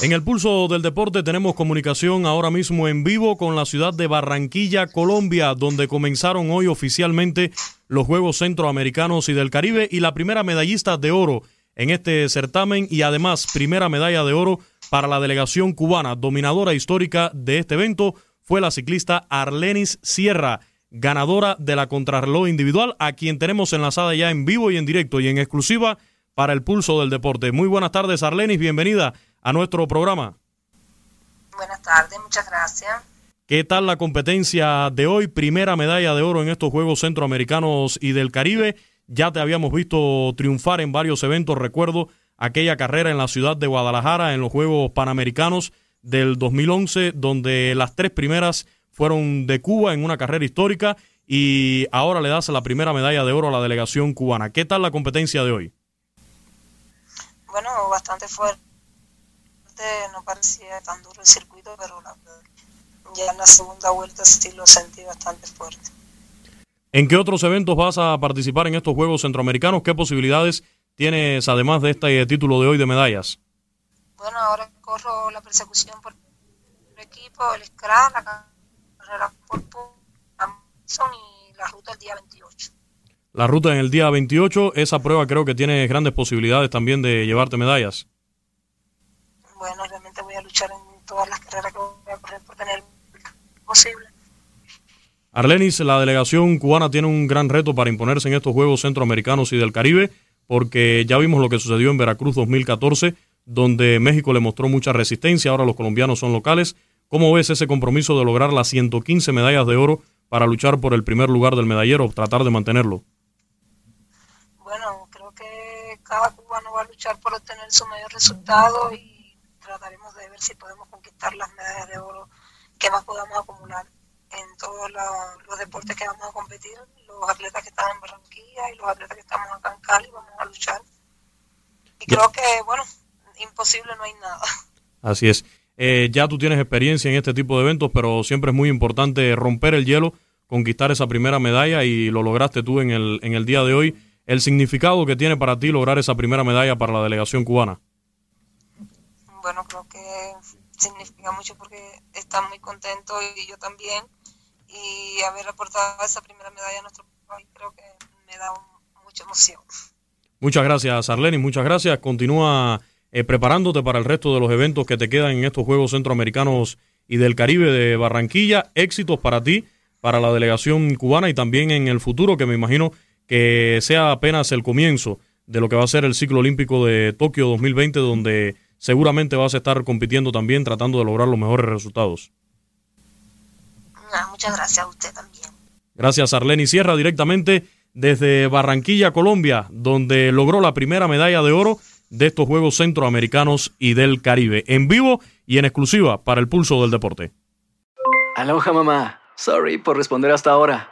En el pulso del deporte tenemos comunicación ahora mismo en vivo con la ciudad de Barranquilla, Colombia, donde comenzaron hoy oficialmente los Juegos Centroamericanos y del Caribe y la primera medallista de oro en este certamen y además primera medalla de oro para la delegación cubana, dominadora histórica de este evento, fue la ciclista Arlenis Sierra, ganadora de la contrarreloj individual, a quien tenemos enlazada ya en vivo y en directo y en exclusiva para el pulso del deporte. Muy buenas tardes, Arlenis, bienvenida a nuestro programa. Buenas tardes, muchas gracias. ¿Qué tal la competencia de hoy? Primera medalla de oro en estos Juegos Centroamericanos y del Caribe. Ya te habíamos visto triunfar en varios eventos. Recuerdo aquella carrera en la ciudad de Guadalajara en los Juegos Panamericanos del 2011, donde las tres primeras fueron de Cuba en una carrera histórica y ahora le das la primera medalla de oro a la delegación cubana. ¿Qué tal la competencia de hoy? Bueno, bastante fuerte. No parecía tan duro el circuito, pero la, ya en la segunda vuelta sí lo sentí bastante fuerte. ¿En qué otros eventos vas a participar en estos Juegos Centroamericanos? ¿Qué posibilidades tienes además de este título de hoy de medallas? Bueno, ahora corro la persecución por el equipo, el SCRA, la carrera por Amazon y la ruta el día 28. La ruta en el día 28, esa prueba creo que tiene grandes posibilidades también de llevarte medallas. Bueno, realmente voy a luchar en todas las carreras que voy a correr por tener el posible. Arlenis, la delegación cubana tiene un gran reto para imponerse en estos Juegos Centroamericanos y del Caribe, porque ya vimos lo que sucedió en Veracruz 2014, donde México le mostró mucha resistencia, ahora los colombianos son locales. ¿Cómo ves ese compromiso de lograr las 115 medallas de oro para luchar por el primer lugar del medallero, tratar de mantenerlo? Bueno, creo cada cubano va a luchar por obtener su mayor resultado y trataremos de ver si podemos conquistar las medallas de oro que más podamos acumular en todos los, los deportes que vamos a competir, los atletas que están en Barranquilla y los atletas que estamos acá en Cali, vamos a luchar. Y creo que, bueno, imposible no hay nada. Así es. Eh, ya tú tienes experiencia en este tipo de eventos, pero siempre es muy importante romper el hielo, conquistar esa primera medalla y lo lograste tú en el, en el día de hoy. El significado que tiene para ti lograr esa primera medalla para la delegación cubana. Bueno, creo que significa mucho porque están muy contentos y yo también. Y haber aportado esa primera medalla a nuestro país creo que me da un, mucha emoción. Muchas gracias, Arlene, muchas gracias. Continúa eh, preparándote para el resto de los eventos que te quedan en estos Juegos Centroamericanos y del Caribe de Barranquilla. Éxitos para ti, para la delegación cubana y también en el futuro, que me imagino que sea apenas el comienzo de lo que va a ser el ciclo olímpico de Tokio 2020, donde seguramente vas a estar compitiendo también, tratando de lograr los mejores resultados. Ah, muchas gracias a usted también. Gracias, Arleni Sierra, directamente desde Barranquilla, Colombia, donde logró la primera medalla de oro de estos Juegos Centroamericanos y del Caribe, en vivo y en exclusiva para el pulso del deporte. Aloha mamá, sorry por responder hasta ahora.